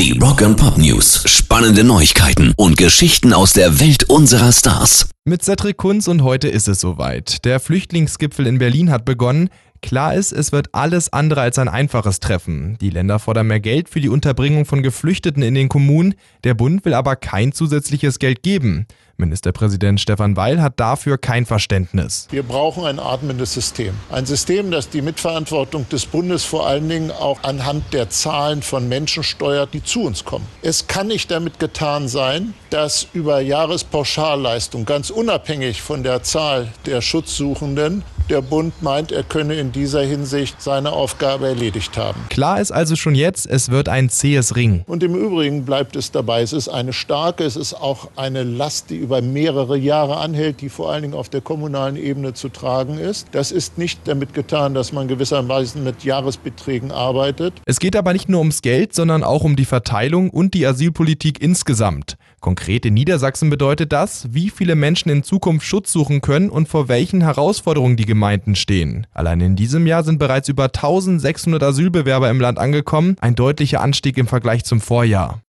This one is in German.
Die Rock and Pop News. Spannende Neuigkeiten und Geschichten aus der Welt unserer Stars. Mit Cedric Kunz und heute ist es soweit. Der Flüchtlingsgipfel in Berlin hat begonnen. Klar ist, es wird alles andere als ein einfaches Treffen. Die Länder fordern mehr Geld für die Unterbringung von Geflüchteten in den Kommunen, der Bund will aber kein zusätzliches Geld geben. Ministerpräsident Stefan Weil hat dafür kein Verständnis. Wir brauchen ein atmendes System. Ein System, das die Mitverantwortung des Bundes vor allen Dingen auch anhand der Zahlen von Menschen steuert, die zu uns kommen. Es kann nicht damit getan sein, dass über Jahrespauschalleistung ganz unabhängig von der Zahl der Schutzsuchenden der Bund meint, er könne in dieser Hinsicht seine Aufgabe erledigt haben. Klar ist also schon jetzt, es wird ein zähes Ring. Und im Übrigen bleibt es dabei, es ist eine starke, es ist auch eine Last, die über mehrere Jahre anhält, die vor allen Dingen auf der kommunalen Ebene zu tragen ist. Das ist nicht damit getan, dass man gewissermaßen mit Jahresbeträgen arbeitet. Es geht aber nicht nur ums Geld, sondern auch um die Verteilung und die Asylpolitik insgesamt. Konkret in Niedersachsen bedeutet das, wie viele Menschen in Zukunft Schutz suchen können und vor welchen Herausforderungen die Gemeinden stehen. Allein in diesem Jahr sind bereits über 1600 Asylbewerber im Land angekommen, ein deutlicher Anstieg im Vergleich zum Vorjahr.